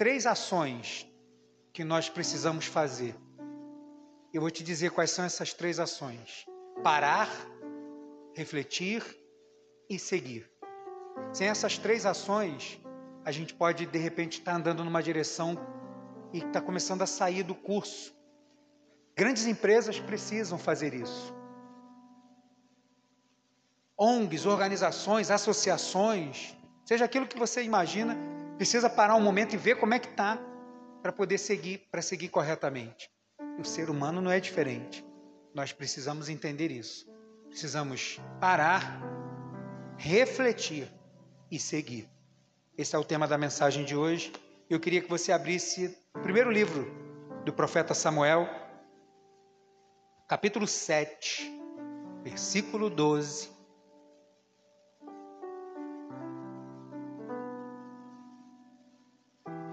três ações que nós precisamos fazer. Eu vou te dizer quais são essas três ações: parar, refletir e seguir. Sem essas três ações, a gente pode de repente estar andando numa direção e está começando a sair do curso. Grandes empresas precisam fazer isso. ONGs, organizações, associações, seja aquilo que você imagina, precisa parar um momento e ver como é que está para poder seguir, para seguir corretamente. O ser humano não é diferente. Nós precisamos entender isso. Precisamos parar, refletir e seguir. Esse é o tema da mensagem de hoje. Eu queria que você abrisse o primeiro livro do profeta Samuel, capítulo 7, versículo 12.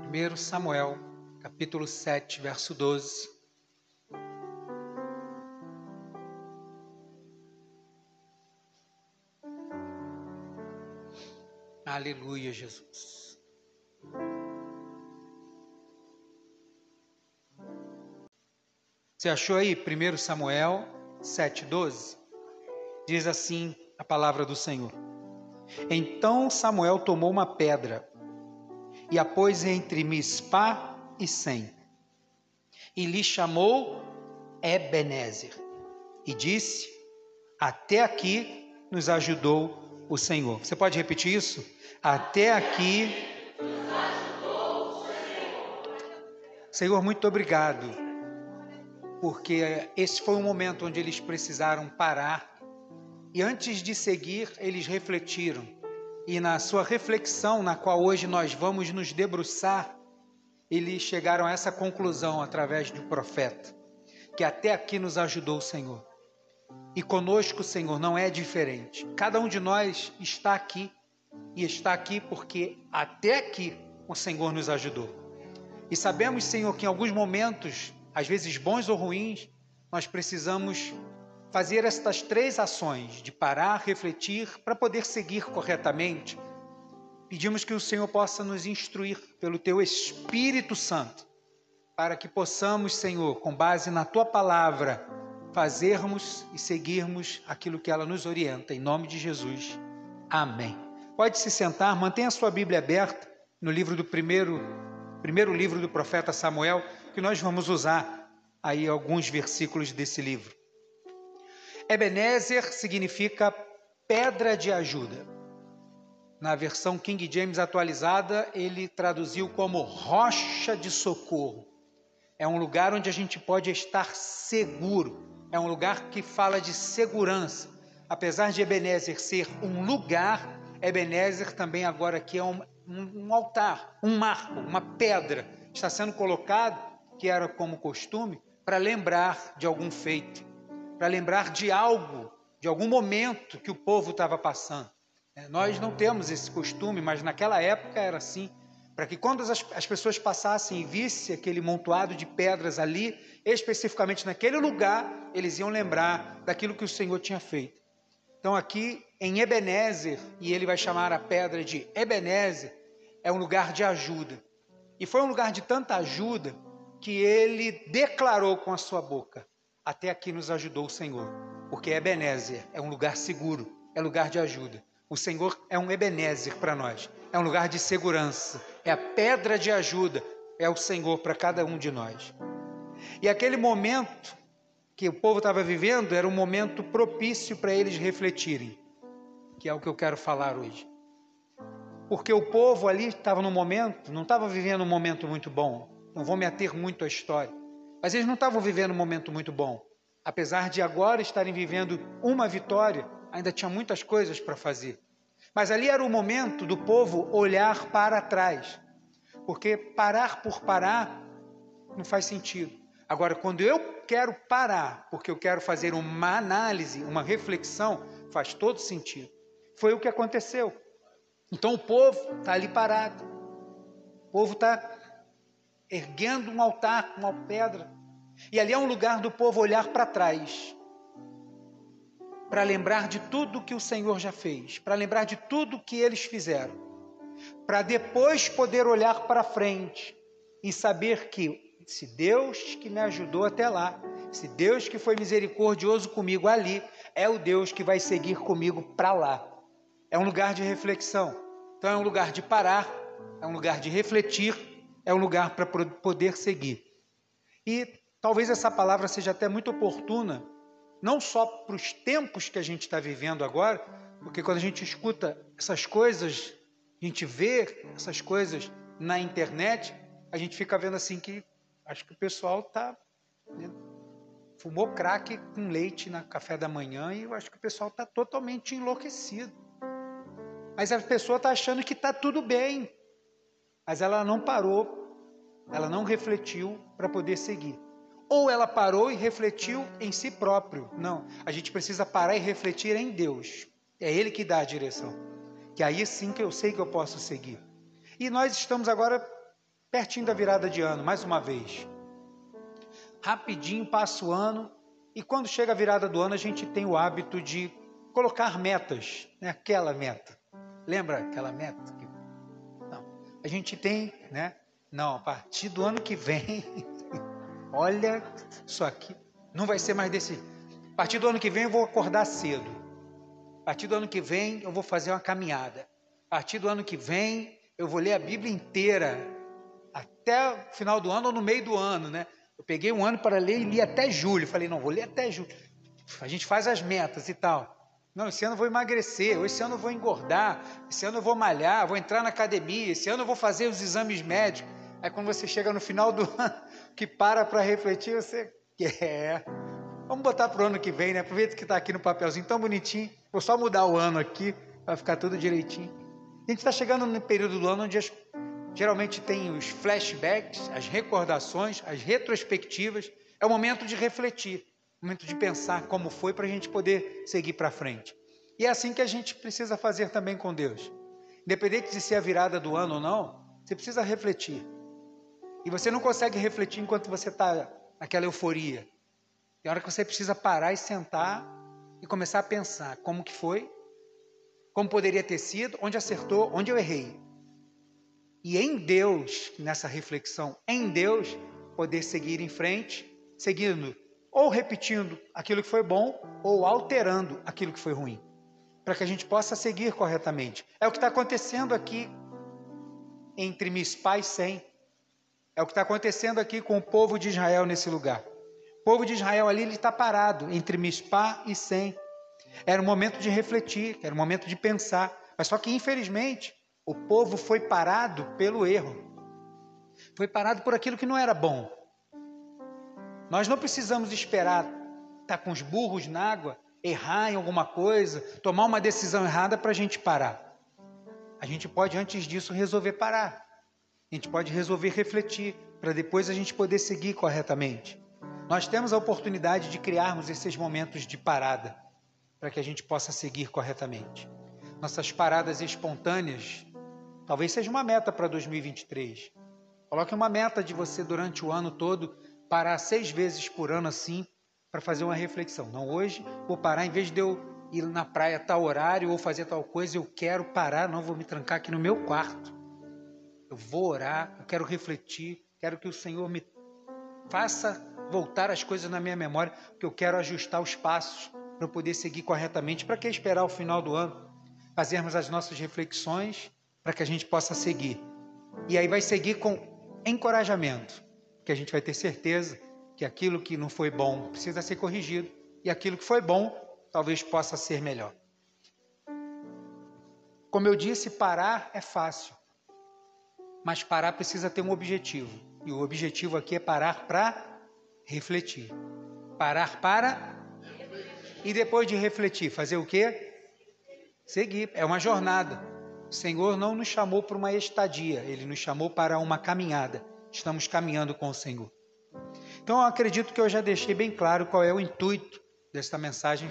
Primeiro Samuel, capítulo 7, verso 12. Aleluia, Jesus. Você achou aí 1 Samuel 7,12? Diz assim a palavra do Senhor. Então Samuel tomou uma pedra e a pôs entre Mispá e Sem, e lhe chamou Ebenezer, e disse: Até aqui nos ajudou o Senhor. Você pode repetir isso? Até aqui. Senhor, muito obrigado, porque esse foi um momento onde eles precisaram parar e antes de seguir, eles refletiram. E na sua reflexão, na qual hoje nós vamos nos debruçar, eles chegaram a essa conclusão através do profeta, que até aqui nos ajudou o Senhor. E conosco, Senhor, não é diferente. Cada um de nós está aqui e está aqui porque até aqui o Senhor nos ajudou. E sabemos, Senhor, que em alguns momentos, às vezes bons ou ruins, nós precisamos fazer estas três ações de parar, refletir, para poder seguir corretamente. Pedimos que o Senhor possa nos instruir pelo teu Espírito Santo, para que possamos, Senhor, com base na tua palavra, fazermos e seguirmos aquilo que ela nos orienta. Em nome de Jesus. Amém. Pode se sentar, mantenha a sua Bíblia aberta no livro do primeiro, primeiro livro do profeta Samuel, que nós vamos usar aí alguns versículos desse livro. Ebenezer significa pedra de ajuda. Na versão King James atualizada, ele traduziu como rocha de socorro. É um lugar onde a gente pode estar seguro. É um lugar que fala de segurança. Apesar de Ebenezer ser um lugar, Ebenezer também agora aqui é um, um, um altar, um marco, uma pedra, está sendo colocado, que era como costume, para lembrar de algum feito, para lembrar de algo, de algum momento que o povo estava passando. É, nós não temos esse costume, mas naquela época era assim, para que quando as, as pessoas passassem e vissem aquele montoado de pedras ali, especificamente naquele lugar, eles iam lembrar daquilo que o Senhor tinha feito. Então aqui em Ebenezer, e ele vai chamar a pedra de Ebenezer, é um lugar de ajuda. E foi um lugar de tanta ajuda que ele declarou com a sua boca: Até aqui nos ajudou o Senhor, porque Ebenezer é um lugar seguro, é lugar de ajuda. O Senhor é um Ebenezer para nós, é um lugar de segurança, é a pedra de ajuda, é o Senhor para cada um de nós. E aquele momento que o povo estava vivendo era um momento propício para eles refletirem que é o que eu quero falar hoje. Porque o povo ali estava no momento, não estava vivendo um momento muito bom. Não vou me ater muito à história. Mas eles não estavam vivendo um momento muito bom. Apesar de agora estarem vivendo uma vitória, ainda tinha muitas coisas para fazer. Mas ali era o momento do povo olhar para trás. Porque parar por parar não faz sentido. Agora, quando eu quero parar, porque eu quero fazer uma análise, uma reflexão, faz todo sentido. Foi o que aconteceu. Então o povo está ali parado. O povo está erguendo um altar, uma pedra. E ali é um lugar do povo olhar para trás. Para lembrar de tudo que o Senhor já fez. Para lembrar de tudo que eles fizeram. para depois poder olhar para frente e saber que se Deus que me ajudou até lá, se Deus que foi misericordioso comigo ali, é o Deus que vai seguir comigo para lá. É um lugar de reflexão. Então é um lugar de parar, é um lugar de refletir, é um lugar para poder seguir. E talvez essa palavra seja até muito oportuna, não só para os tempos que a gente está vivendo agora, porque quando a gente escuta essas coisas, a gente vê essas coisas na internet, a gente fica vendo assim que acho que o pessoal está né, fumou crack com leite na café da manhã e eu acho que o pessoal está totalmente enlouquecido. Mas a pessoa está achando que está tudo bem, mas ela não parou, ela não refletiu para poder seguir. Ou ela parou e refletiu em si próprio. Não, a gente precisa parar e refletir em Deus. É Ele que dá a direção. Que aí sim que eu sei que eu posso seguir. E nós estamos agora pertinho da virada de ano, mais uma vez. Rapidinho passa o ano e quando chega a virada do ano a gente tem o hábito de colocar metas, né? aquela meta. Lembra aquela meta? Não. A gente tem, né? Não, a partir do ano que vem, olha, isso aqui não vai ser mais desse. A partir do ano que vem eu vou acordar cedo. A partir do ano que vem eu vou fazer uma caminhada. A partir do ano que vem eu vou ler a Bíblia inteira até o final do ano ou no meio do ano, né? Eu peguei um ano para ler e li até julho. Falei, não, vou ler até julho. A gente faz as metas e tal. Não, esse ano eu vou emagrecer, ou esse ano eu vou engordar, esse ano eu vou malhar, vou entrar na academia, esse ano eu vou fazer os exames médicos. Aí quando você chega no final do ano, que para para refletir, você quer. Vamos botar para o ano que vem, né? Aproveita que está aqui no papelzinho tão bonitinho. Vou só mudar o ano aqui, para ficar tudo direitinho. A gente está chegando no período do ano onde as, geralmente tem os flashbacks, as recordações, as retrospectivas. É o momento de refletir momento de pensar como foi para a gente poder seguir para frente. E é assim que a gente precisa fazer também com Deus. Independente de ser a virada do ano ou não, você precisa refletir. E você não consegue refletir enquanto você está naquela euforia. Tem hora que você precisa parar e sentar e começar a pensar como que foi, como poderia ter sido, onde acertou, onde eu errei. E em Deus, nessa reflexão, em Deus, poder seguir em frente, seguindo ou repetindo aquilo que foi bom, ou alterando aquilo que foi ruim, para que a gente possa seguir corretamente. É o que está acontecendo aqui entre Mispá e Sem. É o que está acontecendo aqui com o povo de Israel nesse lugar. O povo de Israel ali está parado entre Mispá e Sem. Era o momento de refletir, era o momento de pensar. Mas só que, infelizmente, o povo foi parado pelo erro. Foi parado por aquilo que não era bom. Nós não precisamos esperar estar tá com os burros na água, errar em alguma coisa, tomar uma decisão errada para a gente parar. A gente pode, antes disso, resolver parar. A gente pode resolver refletir, para depois a gente poder seguir corretamente. Nós temos a oportunidade de criarmos esses momentos de parada, para que a gente possa seguir corretamente. Nossas paradas espontâneas, talvez seja uma meta para 2023. Coloque uma meta de você durante o ano todo parar seis vezes por ano assim para fazer uma reflexão. Não, hoje vou parar, em vez de eu ir na praia tal horário ou fazer tal coisa, eu quero parar, não vou me trancar aqui no meu quarto. Eu vou orar, eu quero refletir, quero que o Senhor me faça voltar as coisas na minha memória, que eu quero ajustar os passos para poder seguir corretamente. Para que esperar o final do ano? Fazermos as nossas reflexões para que a gente possa seguir. E aí vai seguir com encorajamento que a gente vai ter certeza que aquilo que não foi bom precisa ser corrigido e aquilo que foi bom talvez possa ser melhor. Como eu disse, parar é fácil, mas parar precisa ter um objetivo. E o objetivo aqui é parar para refletir. Parar para e depois de refletir, fazer o quê? Seguir. É uma jornada. O Senhor não nos chamou para uma estadia, ele nos chamou para uma caminhada estamos caminhando com o Senhor. Então, eu acredito que eu já deixei bem claro qual é o intuito desta mensagem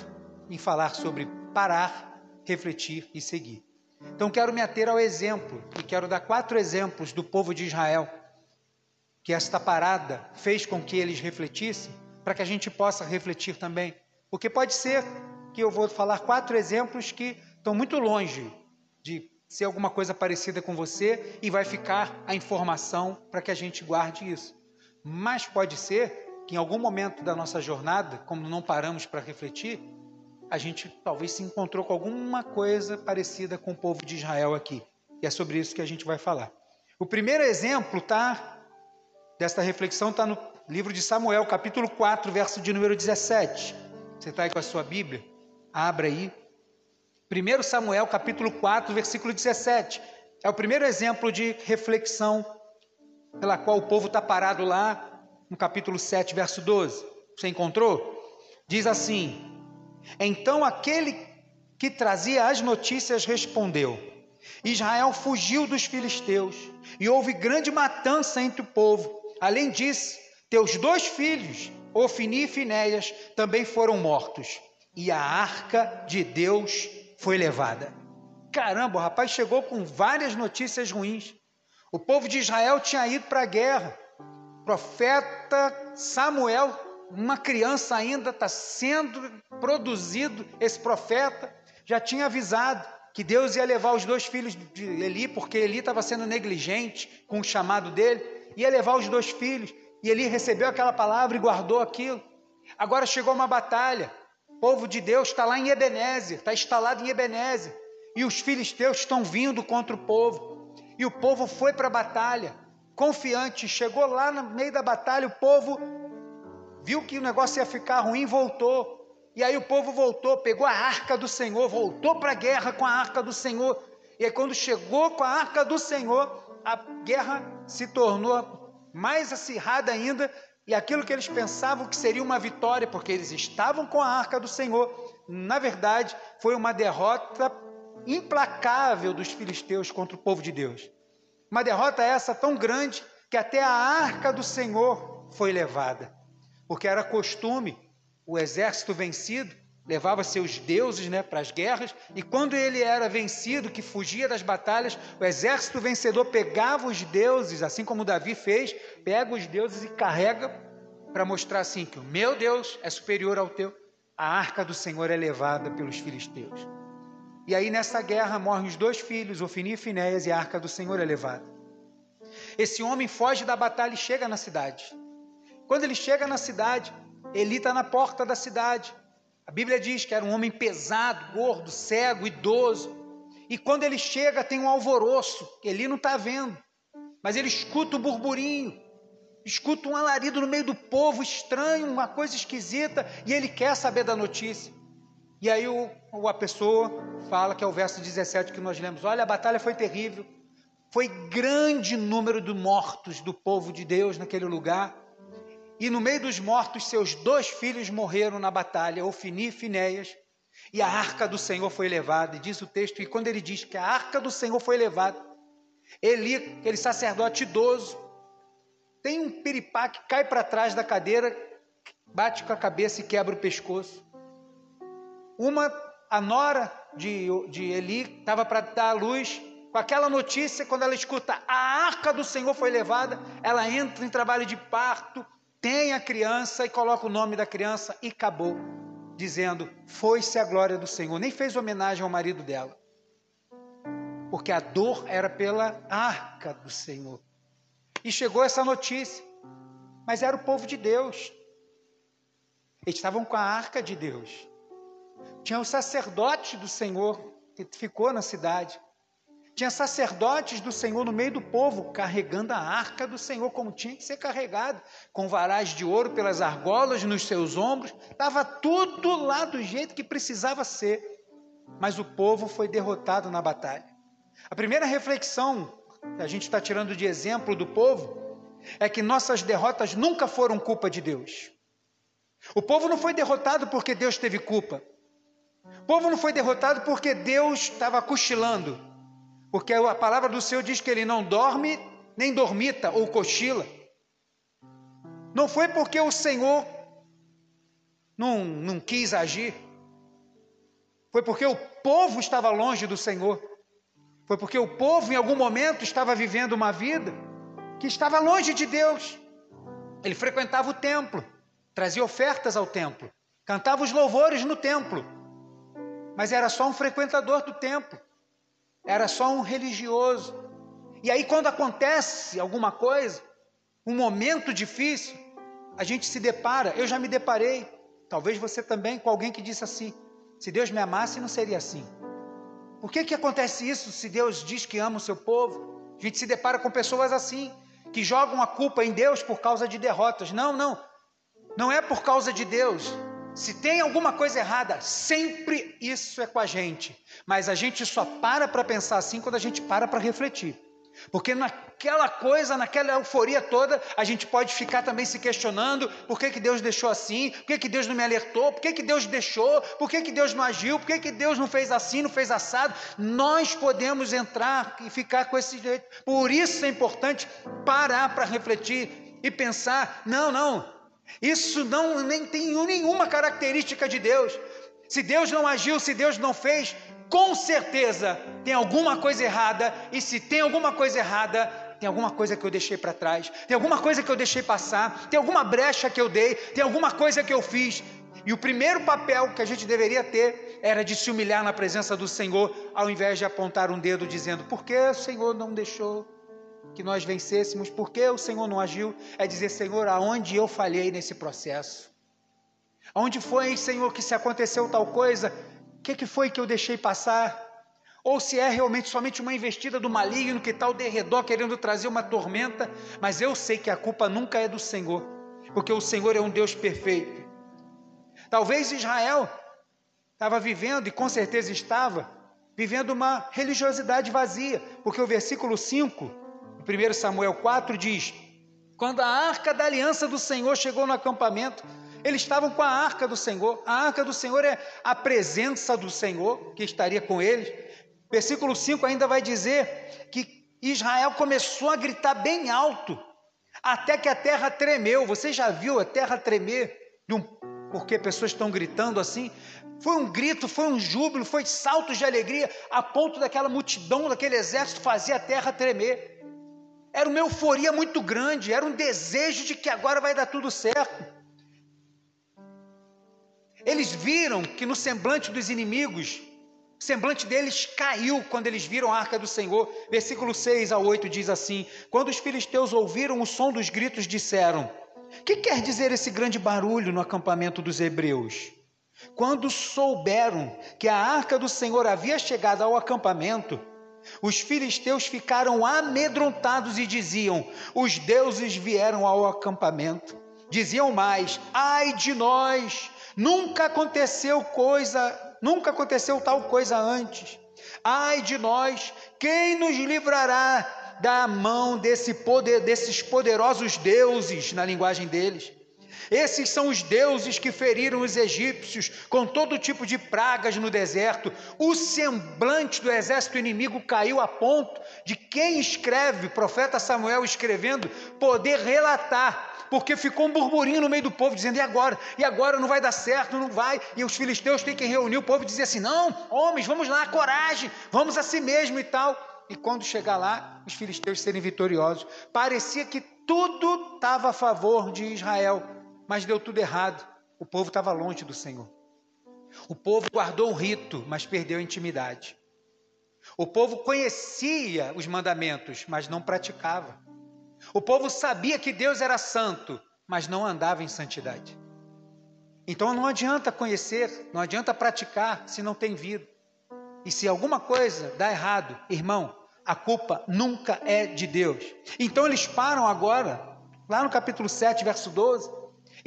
em falar sobre parar, refletir e seguir. Então, quero me ater ao exemplo e quero dar quatro exemplos do povo de Israel que esta parada fez com que eles refletissem, para que a gente possa refletir também. Porque pode ser que eu vou falar quatro exemplos que estão muito longe de ser alguma coisa parecida com você e vai ficar a informação para que a gente guarde isso. Mas pode ser que em algum momento da nossa jornada, como não paramos para refletir, a gente talvez se encontrou com alguma coisa parecida com o povo de Israel aqui. E é sobre isso que a gente vai falar. O primeiro exemplo tá desta reflexão está no livro de Samuel, capítulo 4, verso de número 17. Você está aí com a sua Bíblia? Abra aí. 1 Samuel, capítulo 4, versículo 17. É o primeiro exemplo de reflexão pela qual o povo está parado lá no capítulo 7, verso 12. Você encontrou? Diz assim: Então aquele que trazia as notícias respondeu: Israel fugiu dos filisteus e houve grande matança entre o povo. Além disso, teus dois filhos, Ofini e Finéias, também foram mortos, e a arca de Deus foi levada. Caramba, o rapaz chegou com várias notícias ruins. O povo de Israel tinha ido para a guerra. O profeta Samuel, uma criança ainda, está sendo produzido. Esse profeta já tinha avisado que Deus ia levar os dois filhos de Eli, porque Eli estava sendo negligente com o chamado dele, ia levar os dois filhos. E Eli recebeu aquela palavra e guardou aquilo. Agora chegou uma batalha. O povo de Deus está lá em Ebenezer, está instalado em Ebenezer. E os filisteus estão vindo contra o povo. E o povo foi para a batalha, confiante. Chegou lá no meio da batalha, o povo viu que o negócio ia ficar ruim, voltou. E aí o povo voltou, pegou a arca do Senhor, voltou para a guerra com a arca do Senhor. E aí, quando chegou com a arca do Senhor, a guerra se tornou mais acirrada ainda, e aquilo que eles pensavam que seria uma vitória, porque eles estavam com a arca do Senhor, na verdade, foi uma derrota implacável dos filisteus contra o povo de Deus. Uma derrota essa tão grande que até a arca do Senhor foi levada, porque era costume o exército vencido levava seus deuses né, para as guerras, e quando ele era vencido, que fugia das batalhas, o exército vencedor pegava os deuses, assim como Davi fez, pega os deuses e carrega para mostrar assim que o meu Deus é superior ao teu. A arca do Senhor é levada pelos filisteus. E aí nessa guerra morrem os dois filhos, Ofini e Finéias, e a arca do Senhor é levada. Esse homem foge da batalha e chega na cidade. Quando ele chega na cidade, Eli está na porta da cidade. A Bíblia diz que era um homem pesado, gordo, cego, idoso. E quando ele chega, tem um alvoroço, ele não está vendo. Mas ele escuta o burburinho, escuta um alarido no meio do povo estranho, uma coisa esquisita, e ele quer saber da notícia. E aí o, a pessoa fala, que é o verso 17 que nós lemos: Olha, a batalha foi terrível, foi grande número de mortos do povo de Deus naquele lugar. E no meio dos mortos, seus dois filhos morreram na batalha, Ofini e Finéias, e a arca do Senhor foi levada. E diz o texto, e quando ele diz que a arca do Senhor foi levada, Eli, aquele sacerdote idoso, tem um piripá que cai para trás da cadeira, bate com a cabeça e quebra o pescoço. Uma, a nora de, de Eli, estava para dar a luz, com aquela notícia, quando ela escuta a arca do Senhor foi levada, ela entra em trabalho de parto, tem a criança e coloca o nome da criança e acabou, dizendo: Foi-se a glória do Senhor. Nem fez homenagem ao marido dela, porque a dor era pela arca do Senhor. E chegou essa notícia, mas era o povo de Deus, eles estavam com a arca de Deus. Tinha o sacerdote do Senhor que ficou na cidade. Tinha sacerdotes do Senhor no meio do povo, carregando a arca do Senhor, como tinha que ser carregado, com varais de ouro pelas argolas nos seus ombros, estava tudo lá do jeito que precisava ser. Mas o povo foi derrotado na batalha. A primeira reflexão que a gente está tirando de exemplo do povo é que nossas derrotas nunca foram culpa de Deus. O povo não foi derrotado porque Deus teve culpa. O povo não foi derrotado porque Deus estava cochilando porque a palavra do Senhor diz que ele não dorme, nem dormita ou cochila. Não foi porque o Senhor não, não quis agir. Foi porque o povo estava longe do Senhor. Foi porque o povo, em algum momento, estava vivendo uma vida que estava longe de Deus. Ele frequentava o templo, trazia ofertas ao templo, cantava os louvores no templo, mas era só um frequentador do templo. Era só um religioso. E aí, quando acontece alguma coisa, um momento difícil, a gente se depara. Eu já me deparei, talvez você também, com alguém que disse assim: se Deus me amasse, não seria assim. Por que, que acontece isso se Deus diz que ama o seu povo? A gente se depara com pessoas assim, que jogam a culpa em Deus por causa de derrotas. Não, não. Não é por causa de Deus. Se tem alguma coisa errada, sempre isso é com a gente. Mas a gente só para para pensar assim quando a gente para para refletir. Porque naquela coisa, naquela euforia toda, a gente pode ficar também se questionando por que, que Deus deixou assim, por que, que Deus não me alertou, por que, que Deus deixou, por que, que Deus não agiu, por que, que Deus não fez assim, não fez assado. Nós podemos entrar e ficar com esse jeito. Por isso é importante parar para refletir e pensar: não, não, isso não nem tem nenhuma característica de Deus. Se Deus não agiu, se Deus não fez, com certeza tem alguma coisa errada, e se tem alguma coisa errada, tem alguma coisa que eu deixei para trás, tem alguma coisa que eu deixei passar, tem alguma brecha que eu dei, tem alguma coisa que eu fiz. E o primeiro papel que a gente deveria ter era de se humilhar na presença do Senhor, ao invés de apontar um dedo dizendo: por que o Senhor não deixou que nós vencêssemos? Por que o Senhor não agiu? É dizer: Senhor, aonde eu falhei nesse processo? Aonde foi, Senhor, que se aconteceu tal coisa, que, que foi que eu deixei passar? Ou se é realmente somente uma investida do maligno que está ao derredor querendo trazer uma tormenta, mas eu sei que a culpa nunca é do Senhor, porque o Senhor é um Deus perfeito. Talvez Israel estava vivendo, e com certeza estava, vivendo uma religiosidade vazia, porque o versículo 5, 1 Samuel 4 diz: Quando a arca da aliança do Senhor chegou no acampamento, eles estavam com a arca do Senhor. A arca do Senhor é a presença do Senhor que estaria com eles. Versículo 5 ainda vai dizer que Israel começou a gritar bem alto, até que a terra tremeu. Você já viu a terra tremer? Porque pessoas estão gritando assim? Foi um grito, foi um júbilo, foi saltos de alegria, a ponto daquela multidão, daquele exército fazer a terra tremer. Era uma euforia muito grande, era um desejo de que agora vai dar tudo certo. Eles viram que no semblante dos inimigos, o semblante deles caiu quando eles viram a arca do Senhor. Versículo 6 a 8 diz assim: Quando os filisteus ouviram o som dos gritos, disseram: Que quer dizer esse grande barulho no acampamento dos hebreus? Quando souberam que a arca do Senhor havia chegado ao acampamento, os filisteus ficaram amedrontados e diziam: Os deuses vieram ao acampamento. Diziam mais: Ai de nós! Nunca aconteceu coisa, nunca aconteceu tal coisa antes. Ai de nós, quem nos livrará da mão desse poder, desses poderosos deuses, na linguagem deles? Esses são os deuses que feriram os egípcios com todo tipo de pragas no deserto. O semblante do exército inimigo caiu a ponto de quem escreve, profeta Samuel escrevendo, poder relatar porque ficou um burburinho no meio do povo dizendo: e agora? E agora não vai dar certo, não vai. E os filisteus têm que reunir o povo e dizer assim: não, homens, vamos lá, coragem, vamos a si mesmo e tal. E quando chegar lá, os filisteus serem vitoriosos, parecia que tudo estava a favor de Israel, mas deu tudo errado. O povo estava longe do Senhor. O povo guardou o rito, mas perdeu a intimidade. O povo conhecia os mandamentos, mas não praticava. O povo sabia que Deus era santo, mas não andava em santidade. Então não adianta conhecer, não adianta praticar se não tem vida. E se alguma coisa dá errado, irmão, a culpa nunca é de Deus. Então eles param agora, lá no capítulo 7, verso 12,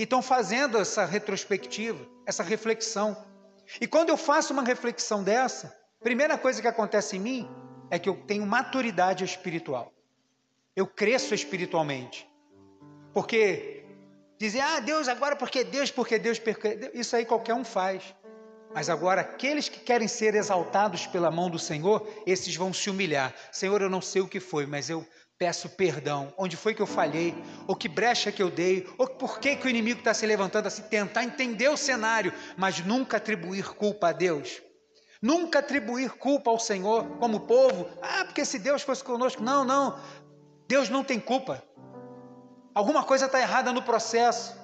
estão fazendo essa retrospectiva, essa reflexão. E quando eu faço uma reflexão dessa, primeira coisa que acontece em mim é que eu tenho maturidade espiritual eu cresço espiritualmente. Porque dizer, ah, Deus agora porque Deus, porque Deus, porque isso aí qualquer um faz. Mas agora, aqueles que querem ser exaltados pela mão do Senhor, esses vão se humilhar. Senhor, eu não sei o que foi, mas eu peço perdão. Onde foi que eu falhei? Ou que brecha que eu dei? Ou por que, que o inimigo está se levantando assim? Tentar entender o cenário, mas nunca atribuir culpa a Deus. Nunca atribuir culpa ao Senhor como povo. Ah, porque se Deus fosse conosco. Não, não. Deus não tem culpa. Alguma coisa está errada no processo.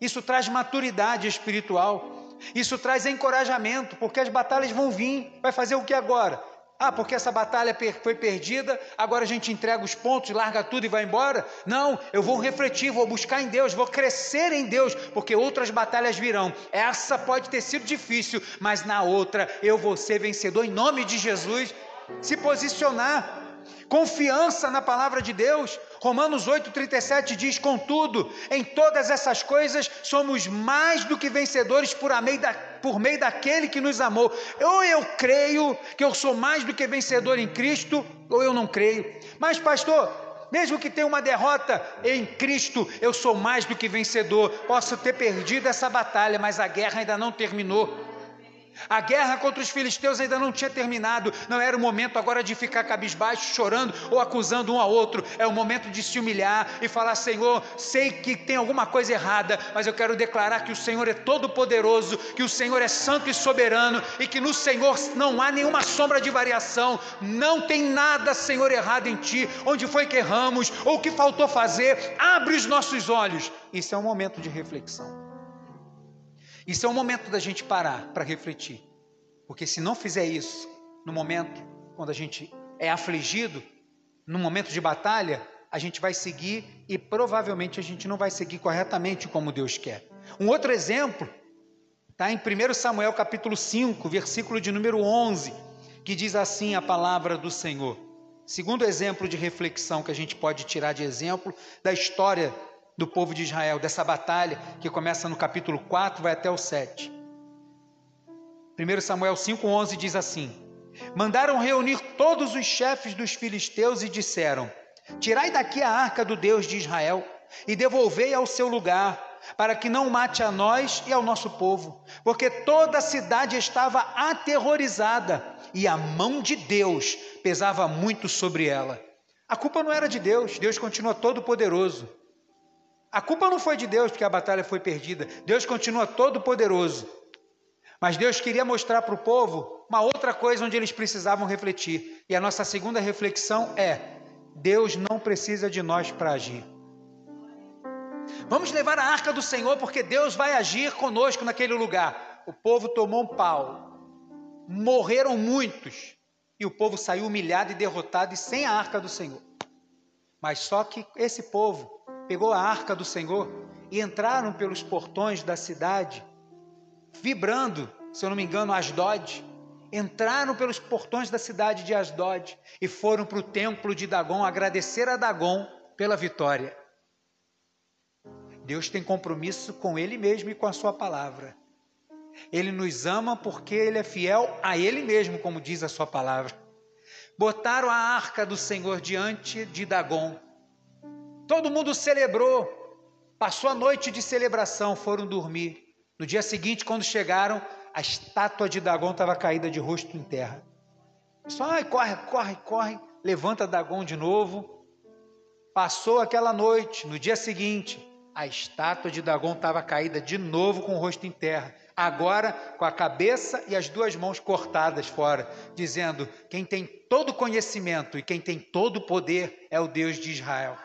Isso traz maturidade espiritual. Isso traz encorajamento, porque as batalhas vão vir. Vai fazer o que agora? Ah, porque essa batalha foi perdida, agora a gente entrega os pontos, larga tudo e vai embora? Não, eu vou refletir, vou buscar em Deus, vou crescer em Deus, porque outras batalhas virão. Essa pode ter sido difícil, mas na outra eu vou ser vencedor em nome de Jesus. Se posicionar, confiança na palavra de Deus. Romanos 8,37 diz: Contudo, em todas essas coisas somos mais do que vencedores por meio, da, por meio daquele que nos amou. Ou eu creio que eu sou mais do que vencedor em Cristo, ou eu não creio. Mas, pastor, mesmo que tenha uma derrota em Cristo, eu sou mais do que vencedor. Posso ter perdido essa batalha, mas a guerra ainda não terminou. A guerra contra os filisteus ainda não tinha terminado. Não era o momento agora de ficar cabisbaixo, chorando ou acusando um ao outro. É o momento de se humilhar e falar: Senhor, sei que tem alguma coisa errada, mas eu quero declarar que o Senhor é todo-poderoso, que o Senhor é santo e soberano e que no Senhor não há nenhuma sombra de variação. Não tem nada, Senhor, errado em ti. Onde foi que erramos ou o que faltou fazer? Abre os nossos olhos. Isso é um momento de reflexão. Isso é um momento da gente parar para refletir. Porque se não fizer isso no momento quando a gente é afligido, no momento de batalha, a gente vai seguir e provavelmente a gente não vai seguir corretamente como Deus quer. Um outro exemplo está em 1 Samuel capítulo 5, versículo de número 11, que diz assim a palavra do Senhor. Segundo exemplo de reflexão que a gente pode tirar de exemplo da história do povo de Israel, dessa batalha que começa no capítulo 4, vai até o 7. 1 Samuel 5,11 diz assim: Mandaram reunir todos os chefes dos filisteus e disseram: Tirai daqui a arca do Deus de Israel e devolvei ao seu lugar, para que não mate a nós e ao nosso povo, porque toda a cidade estava aterrorizada e a mão de Deus pesava muito sobre ela. A culpa não era de Deus, Deus continua todo poderoso. A culpa não foi de Deus porque a batalha foi perdida. Deus continua todo poderoso. Mas Deus queria mostrar para o povo uma outra coisa onde eles precisavam refletir. E a nossa segunda reflexão é: Deus não precisa de nós para agir. Vamos levar a arca do Senhor porque Deus vai agir conosco naquele lugar. O povo tomou um pau. Morreram muitos. E o povo saiu humilhado e derrotado e sem a arca do Senhor. Mas só que esse povo pegou a arca do Senhor e entraram pelos portões da cidade, vibrando, se eu não me engano, Asdod. Entraram pelos portões da cidade de Asdod e foram para o templo de Dagon agradecer a Dagon pela vitória. Deus tem compromisso com Ele mesmo e com a Sua palavra. Ele nos ama porque Ele é fiel a Ele mesmo, como diz a Sua palavra. Botaram a arca do Senhor diante de Dagon Todo mundo celebrou, passou a noite de celebração, foram dormir. No dia seguinte, quando chegaram, a estátua de Dagon estava caída de rosto em terra. Só ai, corre, corre, corre, levanta Dagon de novo. Passou aquela noite, no dia seguinte, a estátua de Dagon estava caída de novo com o rosto em terra, agora com a cabeça e as duas mãos cortadas fora, dizendo: Quem tem todo conhecimento e quem tem todo poder é o Deus de Israel.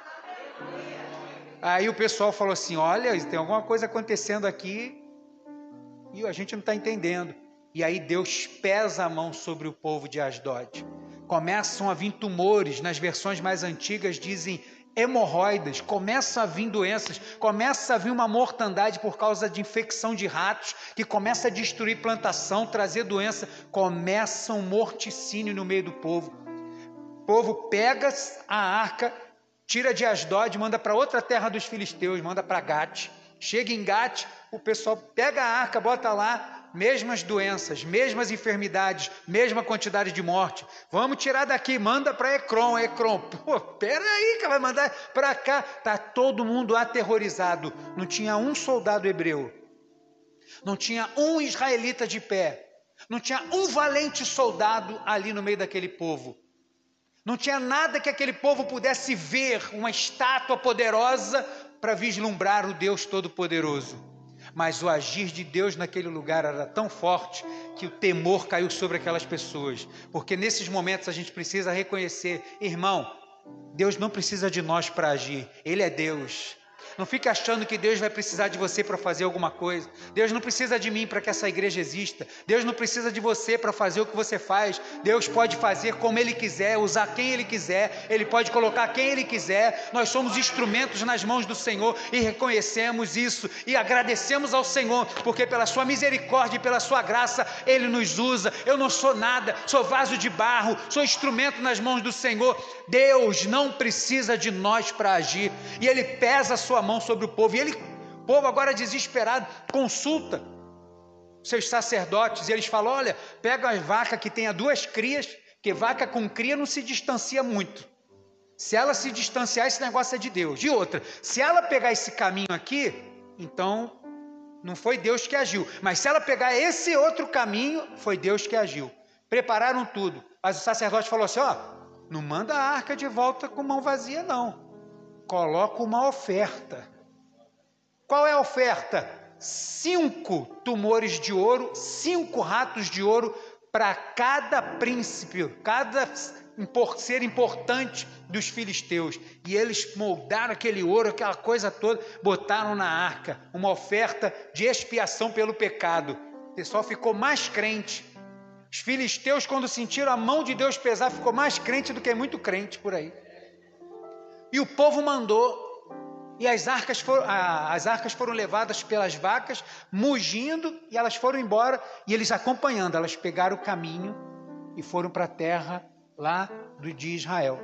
Aí o pessoal falou assim: olha, tem alguma coisa acontecendo aqui e a gente não está entendendo. E aí Deus pesa a mão sobre o povo de Asdod. Começam a vir tumores, nas versões mais antigas dizem hemorroidas, começa a vir doenças, começa a vir uma mortandade por causa de infecção de ratos, que começa a destruir plantação, trazer doença, começa um morticínio no meio do povo. O povo pega a arca tira de Asdod, manda para outra terra dos filisteus, manda para Gate. Chega em Gate, o pessoal pega a arca, bota lá, mesmas doenças, mesmas enfermidades, mesma quantidade de morte. Vamos tirar daqui, manda para Ecrom, Ecrom. Pô, peraí, que vai mandar para cá. Tá todo mundo aterrorizado. Não tinha um soldado hebreu. Não tinha um israelita de pé. Não tinha um valente soldado ali no meio daquele povo. Não tinha nada que aquele povo pudesse ver, uma estátua poderosa para vislumbrar o Deus Todo-Poderoso. Mas o agir de Deus naquele lugar era tão forte que o temor caiu sobre aquelas pessoas. Porque nesses momentos a gente precisa reconhecer, irmão, Deus não precisa de nós para agir, Ele é Deus. Não fique achando que Deus vai precisar de você para fazer alguma coisa. Deus não precisa de mim para que essa igreja exista. Deus não precisa de você para fazer o que você faz. Deus pode fazer como Ele quiser, usar quem Ele quiser. Ele pode colocar quem Ele quiser. Nós somos instrumentos nas mãos do Senhor e reconhecemos isso e agradecemos ao Senhor, porque pela Sua misericórdia e pela Sua graça Ele nos usa. Eu não sou nada, sou vaso de barro, sou instrumento nas mãos do Senhor. Deus não precisa de nós para agir e Ele pesa a Sua mão sobre o povo. E ele, o povo agora desesperado, consulta seus sacerdotes e eles falam: olha, pega a vaca que tenha duas crias, que vaca com cria não se distancia muito. Se ela se distanciar, esse negócio é de Deus. De outra, se ela pegar esse caminho aqui, então não foi Deus que agiu. Mas se ela pegar esse outro caminho, foi Deus que agiu. Prepararam tudo. Mas o sacerdote falou assim: ó, não manda a arca de volta com mão vazia, não. Coloca uma oferta. Qual é a oferta? Cinco tumores de ouro, cinco ratos de ouro para cada príncipe, cada ser importante dos filisteus. E eles moldaram aquele ouro, aquela coisa toda, botaram na arca, uma oferta de expiação pelo pecado. O pessoal ficou mais crente. Os filisteus, quando sentiram a mão de Deus pesar, ficou mais crente do que muito crente por aí. E o povo mandou, e as arcas foram, as arcas foram levadas pelas vacas, mugindo, e elas foram embora, e eles acompanhando, elas pegaram o caminho e foram para a terra lá de Israel.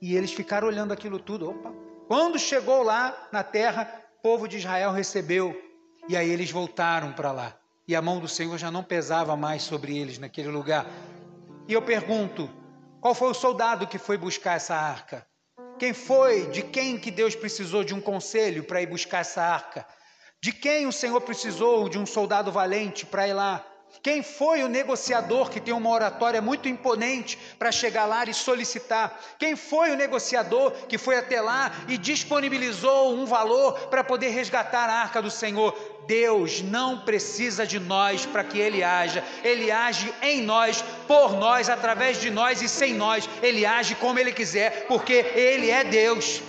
E eles ficaram olhando aquilo tudo. Opa! Quando chegou lá na terra, o povo de Israel recebeu. E aí eles voltaram para lá. E a mão do Senhor já não pesava mais sobre eles naquele lugar. E eu pergunto: qual foi o soldado que foi buscar essa arca? Quem foi? De quem que Deus precisou de um conselho para ir buscar essa arca? De quem o Senhor precisou de um soldado valente para ir lá? Quem foi o negociador que tem uma oratória muito imponente para chegar lá e solicitar? Quem foi o negociador que foi até lá e disponibilizou um valor para poder resgatar a arca do Senhor? Deus não precisa de nós para que Ele haja, Ele age em nós, por nós, através de nós e sem nós, Ele age como Ele quiser, porque Ele é Deus.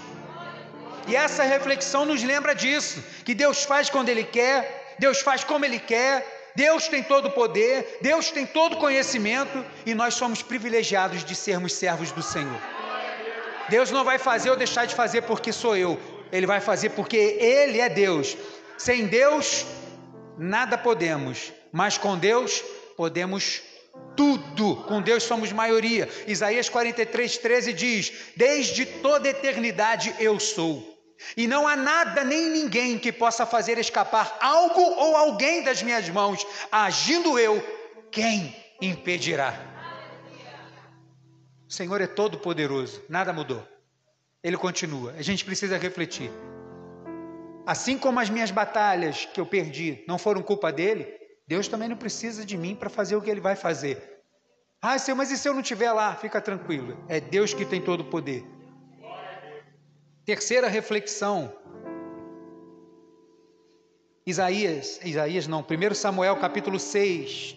E essa reflexão nos lembra disso: que Deus faz quando Ele quer, Deus faz como Ele quer, Deus tem todo o poder, Deus tem todo o conhecimento e nós somos privilegiados de sermos servos do Senhor. Deus não vai fazer ou deixar de fazer porque sou eu, Ele vai fazer porque Ele é Deus. Sem Deus, nada podemos, mas com Deus podemos tudo. Com Deus somos maioria. Isaías 43, 13 diz: Desde toda eternidade eu sou. E não há nada nem ninguém que possa fazer escapar algo ou alguém das minhas mãos. Agindo eu, quem impedirá? O Senhor é todo poderoso, nada mudou. Ele continua. A gente precisa refletir. Assim como as minhas batalhas que eu perdi não foram culpa dele, Deus também não precisa de mim para fazer o que ele vai fazer. Ah, Senhor, mas e se eu não estiver lá? Fica tranquilo. É Deus que tem todo o poder. Terceira reflexão. Isaías, Isaías não, 1 Samuel capítulo 6.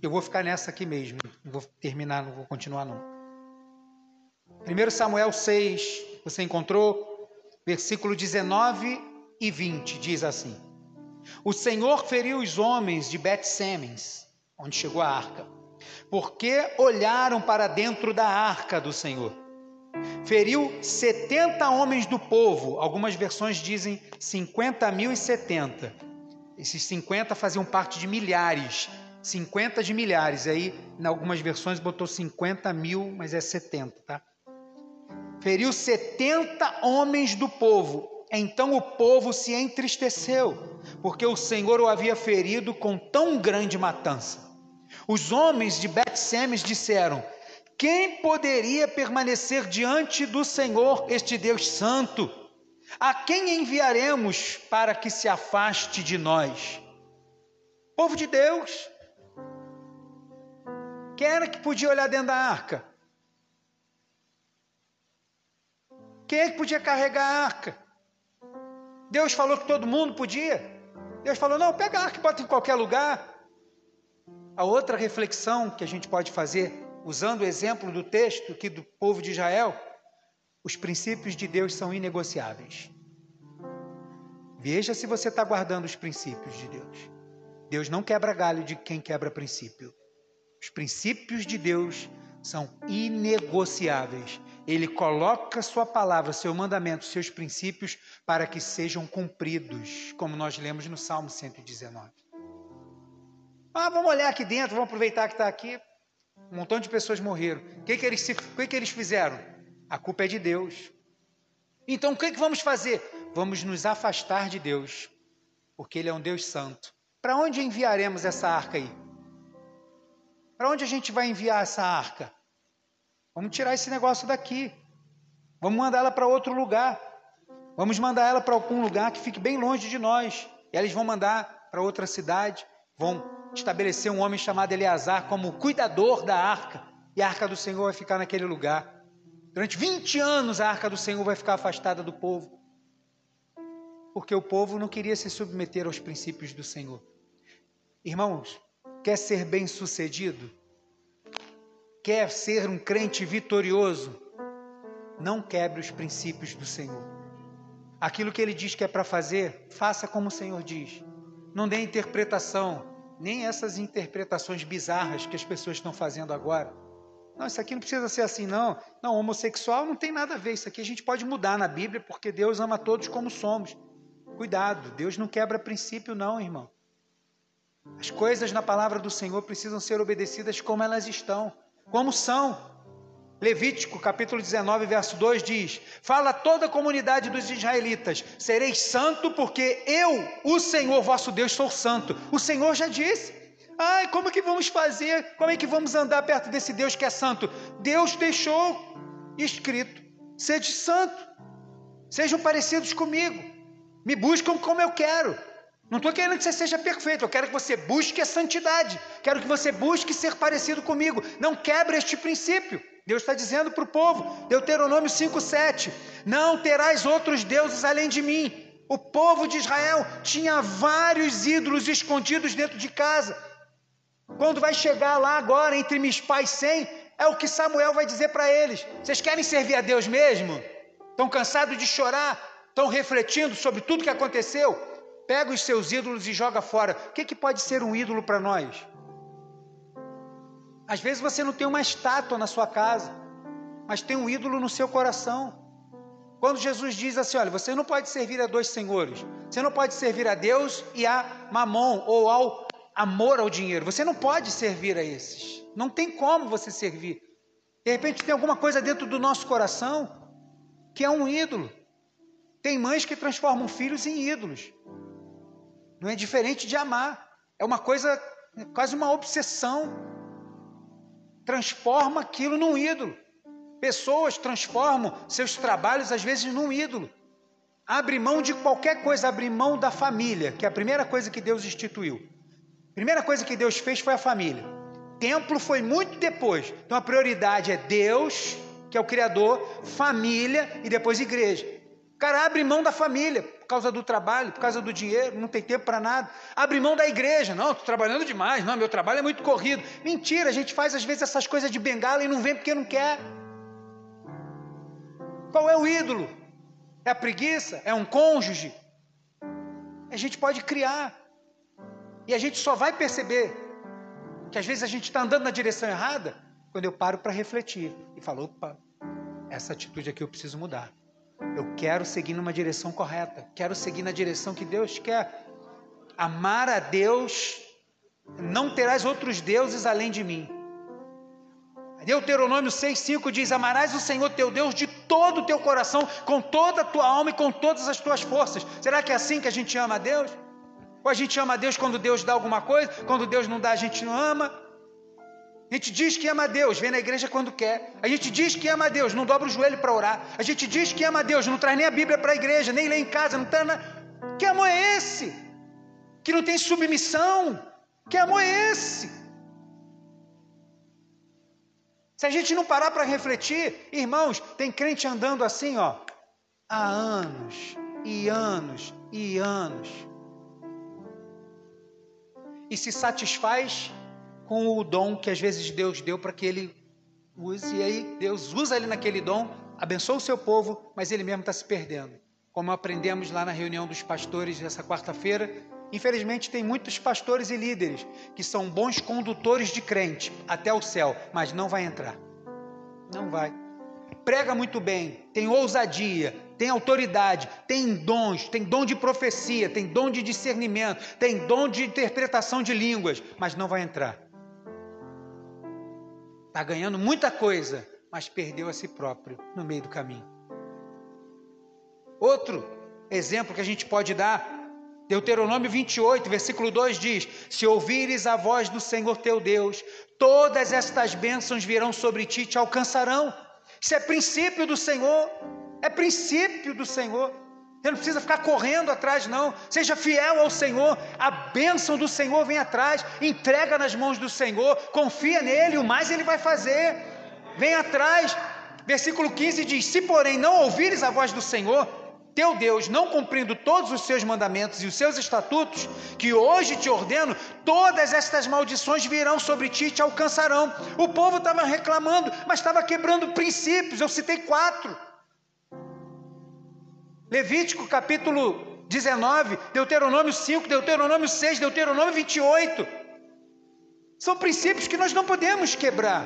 Eu vou ficar nessa aqui mesmo. Não vou terminar, não vou continuar não. 1 Samuel 6, você encontrou? Versículo 19 e 20 diz assim: O Senhor feriu os homens de Bet-Semens, onde chegou a arca, porque olharam para dentro da arca do Senhor feriu 70 homens do povo, algumas versões dizem 50 mil e 70. Esses 50 faziam parte de milhares, 50 de milhares. Aí, em algumas versões, botou 50 mil, mas é 70, tá? Feriu 70 homens do povo. Então o povo se entristeceu, porque o Senhor o havia ferido com tão grande matança. Os homens de Bet-Semes disseram: quem poderia permanecer diante do Senhor, este Deus Santo? A quem enviaremos para que se afaste de nós? Povo de Deus. Quem era que podia olhar dentro da arca? Quem é que podia carregar a arca? Deus falou que todo mundo podia. Deus falou: não, pega a arca e bota em qualquer lugar. A outra reflexão que a gente pode fazer usando o exemplo do texto aqui do povo de Israel, os princípios de Deus são inegociáveis. Veja se você está guardando os princípios de Deus. Deus não quebra galho de quem quebra princípio. Os princípios de Deus são inegociáveis. Ele coloca sua palavra, seu mandamento, seus princípios para que sejam cumpridos, como nós lemos no Salmo 119. Ah, vamos olhar aqui dentro, vamos aproveitar que está aqui. Um montão de pessoas morreram. O que, que, eles, o que, que eles fizeram? A culpa é de Deus. Então o que, que vamos fazer? Vamos nos afastar de Deus, porque Ele é um Deus santo. Para onde enviaremos essa arca aí? Para onde a gente vai enviar essa arca? Vamos tirar esse negócio daqui. Vamos mandar ela para outro lugar. Vamos mandar ela para algum lugar que fique bem longe de nós. E eles vão mandar para outra cidade, vão estabelecer um homem chamado Eleazar como cuidador da arca, e a arca do Senhor vai ficar naquele lugar. Durante 20 anos a arca do Senhor vai ficar afastada do povo, porque o povo não queria se submeter aos princípios do Senhor. Irmãos, quer ser bem-sucedido? Quer ser um crente vitorioso? Não quebre os princípios do Senhor. Aquilo que ele diz que é para fazer, faça como o Senhor diz. Não dê interpretação, nem essas interpretações bizarras que as pessoas estão fazendo agora. Não, isso aqui não precisa ser assim, não. Não, homossexual não tem nada a ver. Isso aqui a gente pode mudar na Bíblia, porque Deus ama todos como somos. Cuidado, Deus não quebra princípio, não, irmão. As coisas na palavra do Senhor precisam ser obedecidas como elas estão, como são. Levítico capítulo 19, verso 2 diz: Fala a toda a comunidade dos israelitas: Sereis santo, porque eu, o Senhor vosso Deus, sou santo. O Senhor já disse. Ai, como é que vamos fazer? Como é que vamos andar perto desse Deus que é santo? Deus deixou escrito: Sede santo, sejam parecidos comigo, me buscam como eu quero. Não estou querendo que você seja perfeito, eu quero que você busque a santidade, quero que você busque ser parecido comigo. Não quebre este princípio. Deus está dizendo para o povo, Deuteronômio 5,7: Não terás outros deuses além de mim. O povo de Israel tinha vários ídolos escondidos dentro de casa. Quando vai chegar lá agora, entre Mispá e Sem, é o que Samuel vai dizer para eles: Vocês querem servir a Deus mesmo? Estão cansados de chorar? Estão refletindo sobre tudo que aconteceu? Pega os seus ídolos e joga fora. O que, que pode ser um ídolo para nós? Às vezes você não tem uma estátua na sua casa, mas tem um ídolo no seu coração. Quando Jesus diz assim: olha, você não pode servir a dois senhores, você não pode servir a Deus e a mamon, ou ao amor ao dinheiro, você não pode servir a esses, não tem como você servir. De repente tem alguma coisa dentro do nosso coração que é um ídolo. Tem mães que transformam filhos em ídolos, não é diferente de amar, é uma coisa, quase uma obsessão transforma aquilo num ídolo. Pessoas transformam seus trabalhos, às vezes, num ídolo. Abre mão de qualquer coisa, abre mão da família, que é a primeira coisa que Deus instituiu. A primeira coisa que Deus fez foi a família. Templo foi muito depois. Então a prioridade é Deus, que é o Criador, família e depois igreja. O cara abre mão da família por causa do trabalho, por causa do dinheiro, não tem tempo para nada. Abre mão da igreja, não, estou trabalhando demais, não, meu trabalho é muito corrido. Mentira, a gente faz às vezes essas coisas de bengala e não vem porque não quer. Qual é o ídolo? É a preguiça? É um cônjuge? A gente pode criar. E a gente só vai perceber que às vezes a gente está andando na direção errada quando eu paro para refletir e falo: opa, essa atitude aqui eu preciso mudar. Eu quero seguir numa direção correta, quero seguir na direção que Deus quer. Amar a Deus, não terás outros deuses além de mim. Deuteronômio 6,5 diz: Amarás o Senhor teu Deus de todo o teu coração, com toda a tua alma e com todas as tuas forças. Será que é assim que a gente ama a Deus? Ou a gente ama a Deus quando Deus dá alguma coisa, quando Deus não dá, a gente não ama? A gente diz que ama a Deus, vem na igreja quando quer. A gente diz que ama a Deus, não dobra o joelho para orar. A gente diz que ama a Deus, não traz nem a Bíblia para a igreja, nem lê em casa, não está na... Que amor é esse? Que não tem submissão? Que amor é esse? Se a gente não parar para refletir, irmãos, tem crente andando assim, ó, há anos e anos e anos. E se satisfaz com o dom que às vezes Deus deu para que ele use, e aí Deus usa ele naquele dom, abençoa o seu povo, mas ele mesmo está se perdendo. como aprendemos lá na reunião dos pastores essa quarta-feira, infelizmente tem muitos pastores e líderes que são bons condutores de crente até o céu, mas não vai entrar. Não vai. Prega muito bem, tem ousadia, tem autoridade, tem dons, tem dom de profecia, tem dom de discernimento, tem dom de interpretação de línguas, mas não vai entrar. Está ganhando muita coisa, mas perdeu a si próprio no meio do caminho. Outro exemplo que a gente pode dar, Deuteronômio 28, versículo 2 diz: Se ouvires a voz do Senhor teu Deus, todas estas bênçãos virão sobre ti e te alcançarão. Isso é princípio do Senhor, é princípio do Senhor. Você não precisa ficar correndo atrás, não. Seja fiel ao Senhor. A bênção do Senhor vem atrás. Entrega nas mãos do Senhor. Confia nele. O mais ele vai fazer. Vem atrás. Versículo 15 diz: Se porém não ouvires a voz do Senhor, teu Deus, não cumprindo todos os seus mandamentos e os seus estatutos, que hoje te ordeno, todas estas maldições virão sobre ti e te alcançarão. O povo estava reclamando, mas estava quebrando princípios. Eu citei quatro. Levítico capítulo 19, Deuteronômio 5, Deuteronômio 6, Deuteronômio 28. São princípios que nós não podemos quebrar.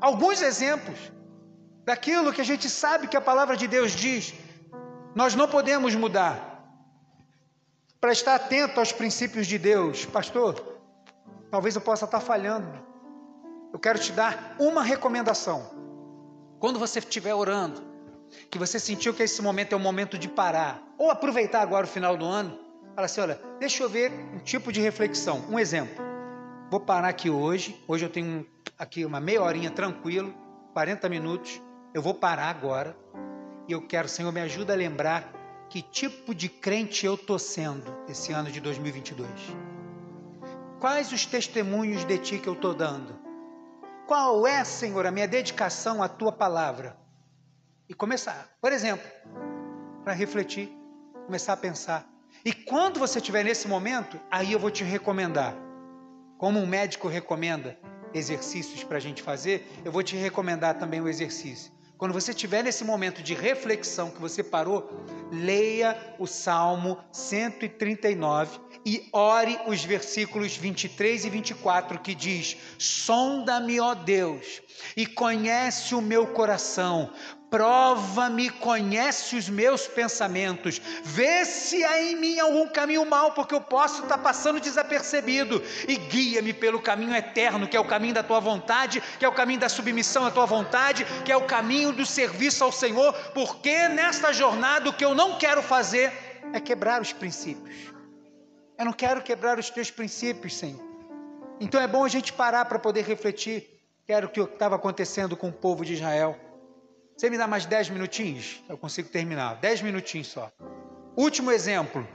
Alguns exemplos daquilo que a gente sabe que a palavra de Deus diz nós não podemos mudar. Para estar atento aos princípios de Deus, pastor, talvez eu possa estar falhando. Eu quero te dar uma recomendação. Quando você estiver orando, que você sentiu que esse momento é o momento de parar, ou aproveitar agora o final do ano, fala assim: olha, deixa eu ver um tipo de reflexão. Um exemplo. Vou parar aqui hoje. Hoje eu tenho aqui uma meia horinha tranquilo, 40 minutos. Eu vou parar agora e eu quero, Senhor, me ajuda a lembrar que tipo de crente eu estou sendo esse ano de 2022. Quais os testemunhos de Ti que eu estou dando? Qual é, Senhor, a minha dedicação à Tua palavra? E começar, por exemplo, para refletir, começar a pensar. E quando você estiver nesse momento, aí eu vou te recomendar. Como um médico recomenda exercícios para a gente fazer, eu vou te recomendar também o exercício. Quando você estiver nesse momento de reflexão que você parou, leia o Salmo 139 e ore os versículos 23 e 24 que diz: Sonda-me, ó Deus, e conhece o meu coração, Prova-me, conhece os meus pensamentos, vê se há em mim algum caminho mau, porque eu posso estar passando desapercebido, e guia-me pelo caminho eterno, que é o caminho da tua vontade, que é o caminho da submissão à tua vontade, que é o caminho do serviço ao Senhor, porque nesta jornada o que eu não quero fazer é quebrar os princípios. Eu não quero quebrar os teus princípios, Senhor. Então é bom a gente parar para poder refletir. Quero que o que estava acontecendo com o povo de Israel. Você me dá mais 10 minutinhos? Eu consigo terminar. 10 minutinhos só. Último exemplo.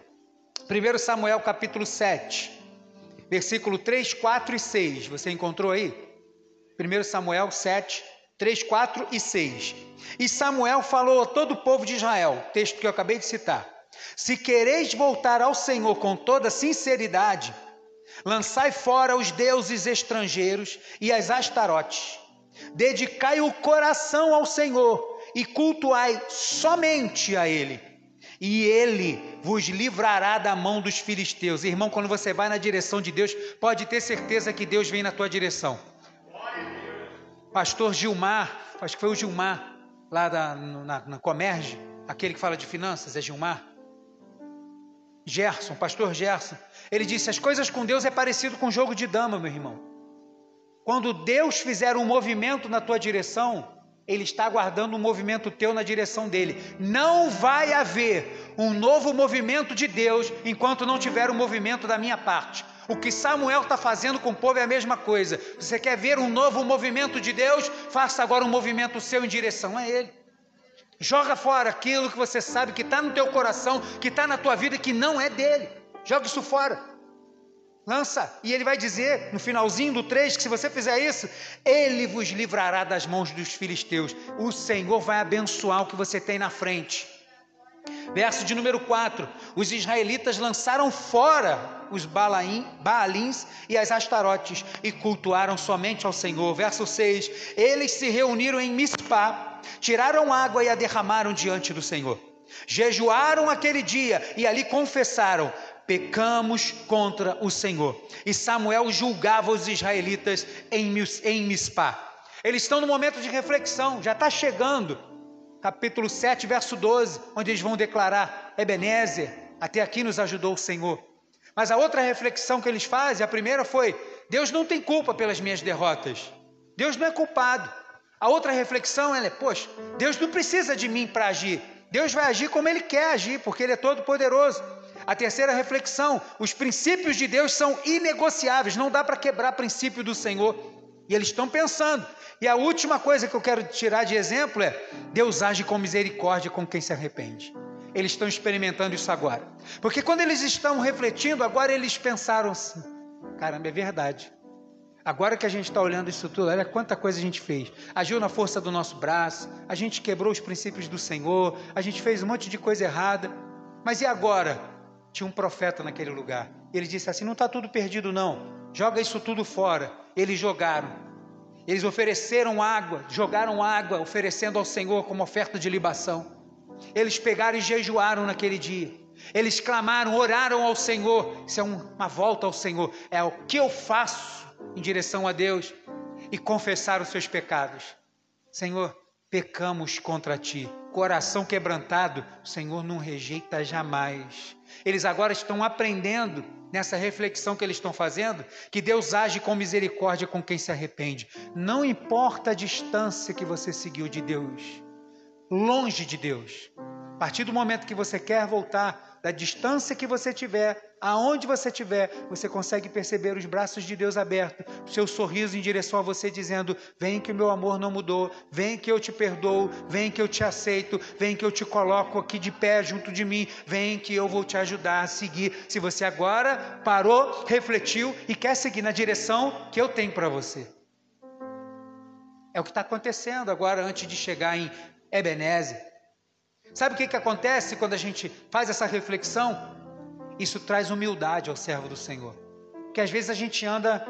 1 Samuel capítulo 7, versículo 3, 4 e 6. Você encontrou aí? 1 Samuel 7, 3, 4 e 6. E Samuel falou a todo o povo de Israel, texto que eu acabei de citar: Se quereis voltar ao Senhor com toda sinceridade, lançai fora os deuses estrangeiros e as astarotes Dedicai o coração ao Senhor e cultuai somente a Ele, e Ele vos livrará da mão dos filisteus. Irmão, quando você vai na direção de Deus, pode ter certeza que Deus vem na tua direção. Pastor Gilmar, acho que foi o Gilmar, lá da, na, na Comerge, aquele que fala de finanças, é Gilmar. Gerson, pastor Gerson, ele disse: as coisas com Deus é parecido com jogo de dama, meu irmão. Quando Deus fizer um movimento na tua direção, Ele está aguardando um movimento teu na direção dele. Não vai haver um novo movimento de Deus enquanto não tiver um movimento da minha parte. O que Samuel está fazendo com o povo é a mesma coisa. Você quer ver um novo movimento de Deus? Faça agora um movimento seu em direção a Ele. Joga fora aquilo que você sabe que está no teu coração, que está na tua vida, que não é dele. Joga isso fora. Lança, e ele vai dizer no finalzinho do 3 que se você fizer isso, ele vos livrará das mãos dos filisteus. O Senhor vai abençoar o que você tem na frente. Verso de número 4: Os israelitas lançaram fora os Balaim, Baalins e as Astarotes e cultuaram somente ao Senhor. Verso 6: Eles se reuniram em Mispá, tiraram água e a derramaram diante do Senhor. Jejuaram aquele dia e ali confessaram: pecamos contra o Senhor. E Samuel julgava os israelitas em, Mispá. Eles estão no momento de reflexão, já está chegando. Capítulo 7, verso 12, onde eles vão declarar: Ebenezer, até aqui nos ajudou o Senhor. Mas a outra reflexão que eles fazem, a primeira foi: Deus não tem culpa pelas minhas derrotas. Deus não é culpado. A outra reflexão é: poxa, Deus não precisa de mim para agir. Deus vai agir como Ele quer agir, porque Ele é todo poderoso. A terceira reflexão: os princípios de Deus são inegociáveis, não dá para quebrar princípio do Senhor. E eles estão pensando. E a última coisa que eu quero tirar de exemplo é: Deus age com misericórdia com quem se arrepende. Eles estão experimentando isso agora. Porque quando eles estão refletindo, agora eles pensaram assim: caramba, é verdade. Agora que a gente está olhando isso tudo, olha quanta coisa a gente fez. Agiu na força do nosso braço, a gente quebrou os princípios do Senhor, a gente fez um monte de coisa errada. Mas e agora? Tinha um profeta naquele lugar. Ele disse assim: Não está tudo perdido, não. Joga isso tudo fora. Eles jogaram. Eles ofereceram água, jogaram água, oferecendo ao Senhor como oferta de libação. Eles pegaram e jejuaram naquele dia. Eles clamaram, oraram ao Senhor. Isso é uma volta ao Senhor. É o que eu faço em direção a Deus e confessar os seus pecados. Senhor, pecamos contra ti. Coração quebrantado, o Senhor não rejeita jamais. Eles agora estão aprendendo nessa reflexão que eles estão fazendo, que Deus age com misericórdia com quem se arrepende. Não importa a distância que você seguiu de Deus, longe de Deus. A partir do momento que você quer voltar, da distância que você tiver, aonde você estiver, você consegue perceber os braços de Deus abertos, o seu sorriso em direção a você, dizendo: Vem que o meu amor não mudou, vem que eu te perdoo, vem que eu te aceito, vem que eu te coloco aqui de pé junto de mim, vem que eu vou te ajudar a seguir. Se você agora parou, refletiu e quer seguir na direção que eu tenho para você. É o que está acontecendo agora antes de chegar em Ebenezer. Sabe o que, que acontece quando a gente faz essa reflexão? Isso traz humildade ao servo do Senhor. Que às vezes a gente anda,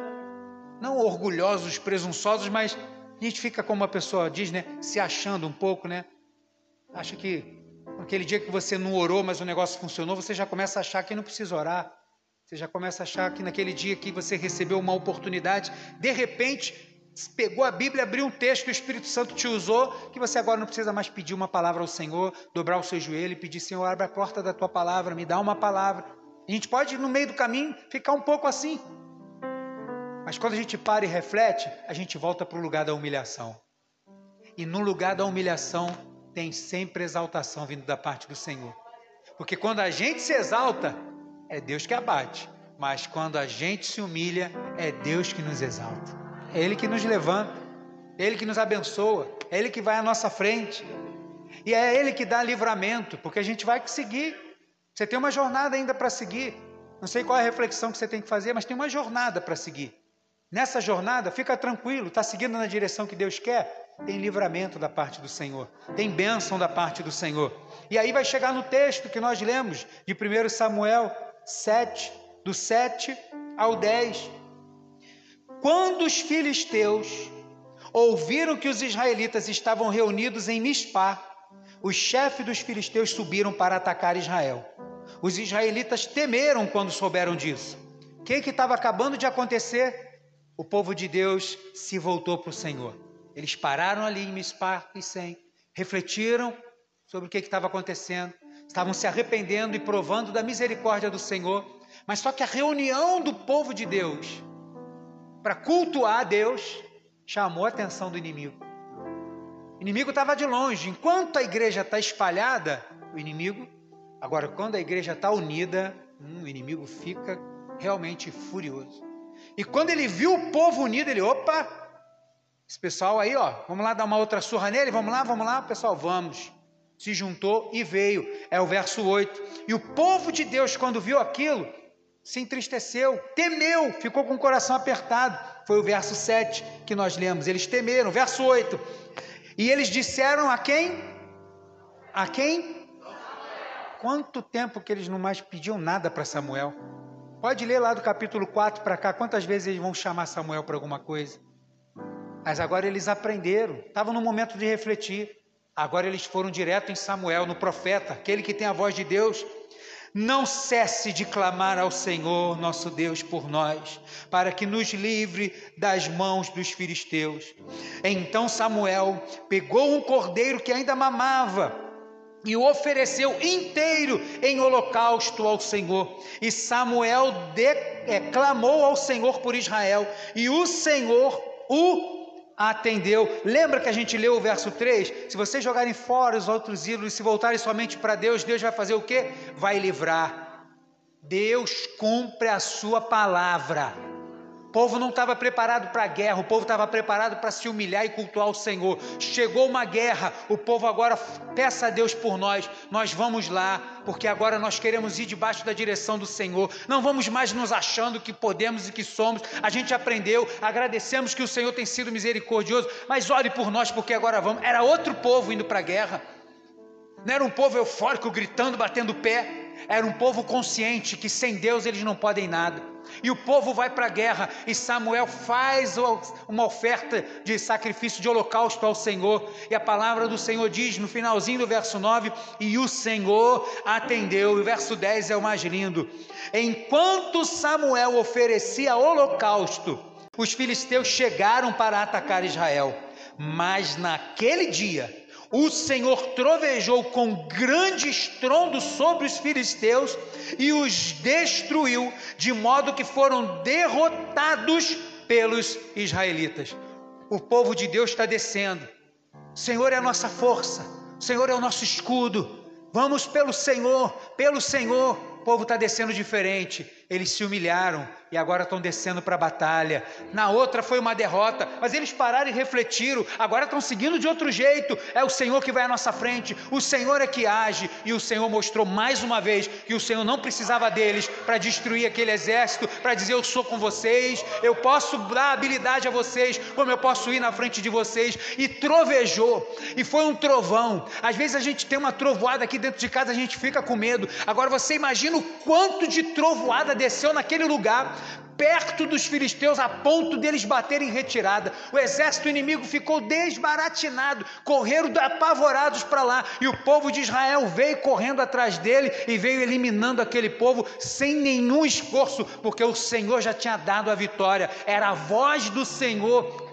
não orgulhosos, presunçosos, mas a gente fica como uma pessoa diz, né? Se achando um pouco, né? Acha que aquele dia que você não orou, mas o negócio funcionou, você já começa a achar que não precisa orar. Você já começa a achar que naquele dia que você recebeu uma oportunidade, de repente pegou a Bíblia, abriu um texto que o Espírito Santo te usou, que você agora não precisa mais pedir uma palavra ao Senhor, dobrar o seu joelho e pedir, Senhor, abre a porta da tua palavra, me dá uma palavra. A gente pode, no meio do caminho, ficar um pouco assim. Mas quando a gente para e reflete, a gente volta para o lugar da humilhação. E no lugar da humilhação, tem sempre exaltação vindo da parte do Senhor. Porque quando a gente se exalta, é Deus que abate. Mas quando a gente se humilha, é Deus que nos exalta. É Ele que nos levanta, é Ele que nos abençoa, é Ele que vai à nossa frente. E é Ele que dá livramento, porque a gente vai seguir. Você tem uma jornada ainda para seguir. Não sei qual é a reflexão que você tem que fazer, mas tem uma jornada para seguir. Nessa jornada, fica tranquilo, está seguindo na direção que Deus quer. Tem livramento da parte do Senhor, tem bênção da parte do Senhor. E aí vai chegar no texto que nós lemos de 1 Samuel 7, do 7 ao 10. Quando os filisteus ouviram que os israelitas estavam reunidos em Mispá, os chefes dos filisteus subiram para atacar Israel. Os israelitas temeram quando souberam disso. O que estava acabando de acontecer? O povo de Deus se voltou para o Senhor. Eles pararam ali em Mispá e Sem, refletiram sobre o que estava acontecendo, estavam se arrependendo e provando da misericórdia do Senhor. Mas só que a reunião do povo de Deus para cultuar a Deus, chamou a atenção do inimigo. O inimigo estava de longe. Enquanto a igreja está espalhada, o inimigo. Agora, quando a igreja está unida, hum, o inimigo fica realmente furioso. E quando ele viu o povo unido, ele, opa, esse pessoal aí, ó, vamos lá dar uma outra surra nele, vamos lá, vamos lá, pessoal, vamos. Se juntou e veio. É o verso 8. E o povo de Deus, quando viu aquilo, se entristeceu, temeu, ficou com o coração apertado. Foi o verso 7 que nós lemos. Eles temeram. Verso 8. E eles disseram a quem? A quem? Quanto tempo que eles não mais pediam nada para Samuel? Pode ler lá do capítulo 4 para cá, quantas vezes eles vão chamar Samuel para alguma coisa. Mas agora eles aprenderam, estavam no momento de refletir. Agora eles foram direto em Samuel, no profeta, aquele que tem a voz de Deus. Não cesse de clamar ao Senhor, nosso Deus, por nós, para que nos livre das mãos dos filisteus. Então Samuel pegou um cordeiro que ainda mamava e o ofereceu inteiro em holocausto ao Senhor. E Samuel declamou ao Senhor por Israel, e o Senhor o atendeu. Lembra que a gente leu o verso 3? Se vocês jogarem fora os outros ídolos e se voltarem somente para Deus, Deus vai fazer o quê? Vai livrar. Deus cumpre a sua palavra. O povo não estava preparado para a guerra, o povo estava preparado para se humilhar e cultuar o Senhor. Chegou uma guerra, o povo agora peça a Deus por nós. Nós vamos lá, porque agora nós queremos ir debaixo da direção do Senhor. Não vamos mais nos achando que podemos e que somos. A gente aprendeu, agradecemos que o Senhor tem sido misericordioso, mas ore por nós, porque agora vamos. Era outro povo indo para a guerra. Não era um povo eufórico, gritando, batendo pé. Era um povo consciente que sem Deus eles não podem nada. E o povo vai para a guerra e Samuel faz uma oferta de sacrifício de holocausto ao Senhor. E a palavra do Senhor diz no finalzinho do verso 9: E o Senhor atendeu. E o verso 10 é o mais lindo. Enquanto Samuel oferecia holocausto, os filisteus chegaram para atacar Israel. Mas naquele dia, o Senhor trovejou com grande estrondo sobre os filisteus e os destruiu, de modo que foram derrotados pelos israelitas. O povo de Deus está descendo. O Senhor é a nossa força, o Senhor é o nosso escudo. Vamos pelo Senhor, pelo Senhor. O povo está descendo diferente. Eles se humilharam, e agora estão descendo para a batalha. Na outra foi uma derrota, mas eles pararam e refletiram. Agora estão seguindo de outro jeito. É o Senhor que vai à nossa frente, o Senhor é que age. E o Senhor mostrou mais uma vez que o Senhor não precisava deles para destruir aquele exército, para dizer: Eu sou com vocês, eu posso dar habilidade a vocês, como eu posso ir na frente de vocês. E trovejou, e foi um trovão. Às vezes a gente tem uma trovoada aqui dentro de casa, a gente fica com medo. Agora você imagina o quanto de trovoada desceu naquele lugar perto dos filisteus a ponto deles baterem em retirada. O exército inimigo ficou desbaratinado, correram apavorados para lá, e o povo de Israel veio correndo atrás dele e veio eliminando aquele povo sem nenhum esforço, porque o Senhor já tinha dado a vitória. Era a voz do Senhor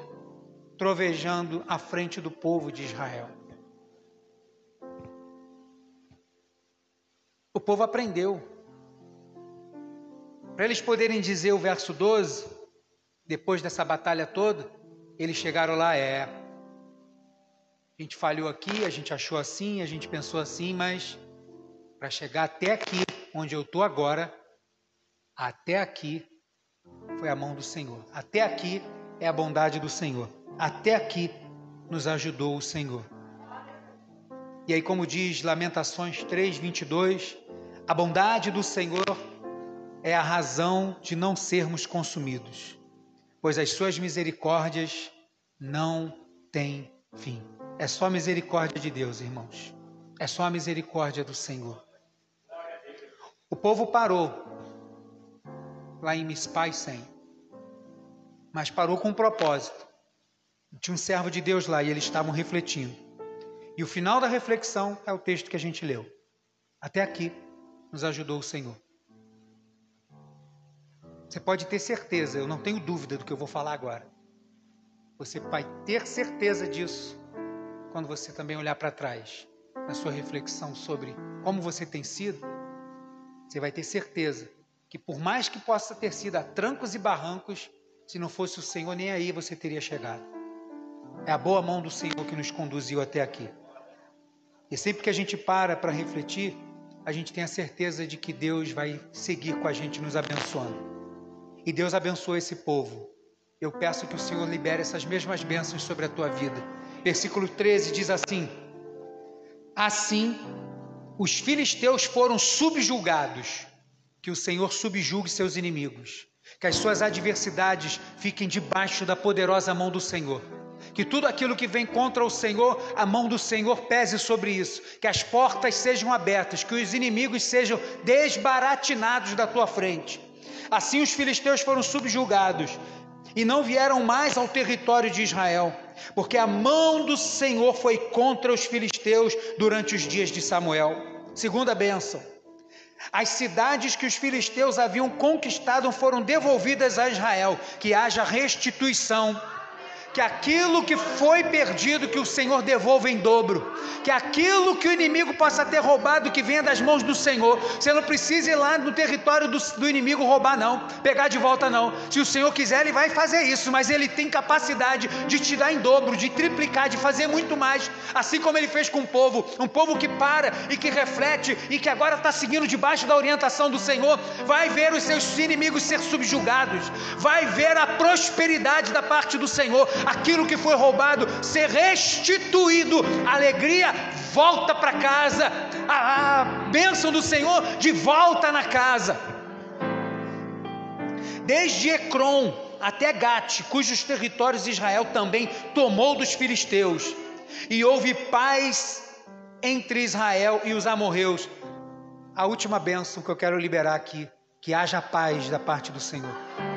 trovejando à frente do povo de Israel. O povo aprendeu. Para eles poderem dizer o verso 12, depois dessa batalha toda, eles chegaram lá, é. A gente falhou aqui, a gente achou assim, a gente pensou assim, mas para chegar até aqui, onde eu estou agora, até aqui foi a mão do Senhor. Até aqui é a bondade do Senhor. Até aqui nos ajudou o Senhor. E aí, como diz Lamentações 3, 22, a bondade do Senhor é a razão de não sermos consumidos, pois as suas misericórdias não têm fim. É só a misericórdia de Deus, irmãos. É só a misericórdia do Senhor. O povo parou lá em Mispai Sem, mas parou com um propósito. Tinha um servo de Deus lá e eles estavam refletindo. E o final da reflexão é o texto que a gente leu. Até aqui nos ajudou o Senhor. Você pode ter certeza, eu não tenho dúvida do que eu vou falar agora. Você vai ter certeza disso quando você também olhar para trás, na sua reflexão sobre como você tem sido. Você vai ter certeza que, por mais que possa ter sido a trancos e barrancos, se não fosse o Senhor, nem aí você teria chegado. É a boa mão do Senhor que nos conduziu até aqui. E sempre que a gente para para refletir, a gente tem a certeza de que Deus vai seguir com a gente nos abençoando. E Deus abençoa esse povo. Eu peço que o Senhor libere essas mesmas bênçãos sobre a tua vida. Versículo 13 diz assim: Assim os filisteus foram subjugados, que o Senhor subjugue seus inimigos, que as suas adversidades fiquem debaixo da poderosa mão do Senhor. Que tudo aquilo que vem contra o Senhor, a mão do Senhor pese sobre isso. Que as portas sejam abertas, que os inimigos sejam desbaratinados da tua frente Assim os filisteus foram subjugados e não vieram mais ao território de Israel. porque a mão do Senhor foi contra os filisteus durante os dias de Samuel. Segunda bênção. As cidades que os filisteus haviam conquistado foram devolvidas a Israel, que haja restituição que aquilo que foi perdido, que o Senhor devolva em dobro, que aquilo que o inimigo possa ter roubado, que venha das mãos do Senhor, você não precisa ir lá no território do, do inimigo roubar, não, pegar de volta, não. Se o Senhor quiser, Ele vai fazer isso, mas Ele tem capacidade de te dar em dobro, de triplicar, de fazer muito mais, assim como Ele fez com o povo, um povo que para e que reflete e que agora está seguindo debaixo da orientação do Senhor, vai ver os seus inimigos ser subjugados, vai ver a prosperidade da parte do Senhor, aquilo que foi roubado ser restituído, a alegria volta para casa, a, a bênção do Senhor de volta na casa. Desde Ecrom até Gate, cujos territórios Israel também tomou dos filisteus, e houve paz entre Israel e os amorreus. A última bênção que eu quero liberar aqui, que haja paz da parte do Senhor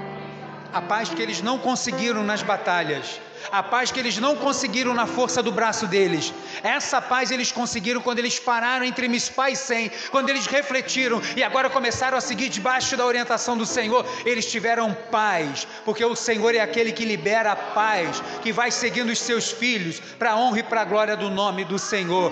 a paz que eles não conseguiram nas batalhas, a paz que eles não conseguiram na força do braço deles. Essa paz eles conseguiram quando eles pararam entre Mispá e Sem, quando eles refletiram e agora começaram a seguir debaixo da orientação do Senhor. Eles tiveram paz, porque o Senhor é aquele que libera a paz, que vai seguindo os seus filhos para a honra e para a glória do nome do Senhor.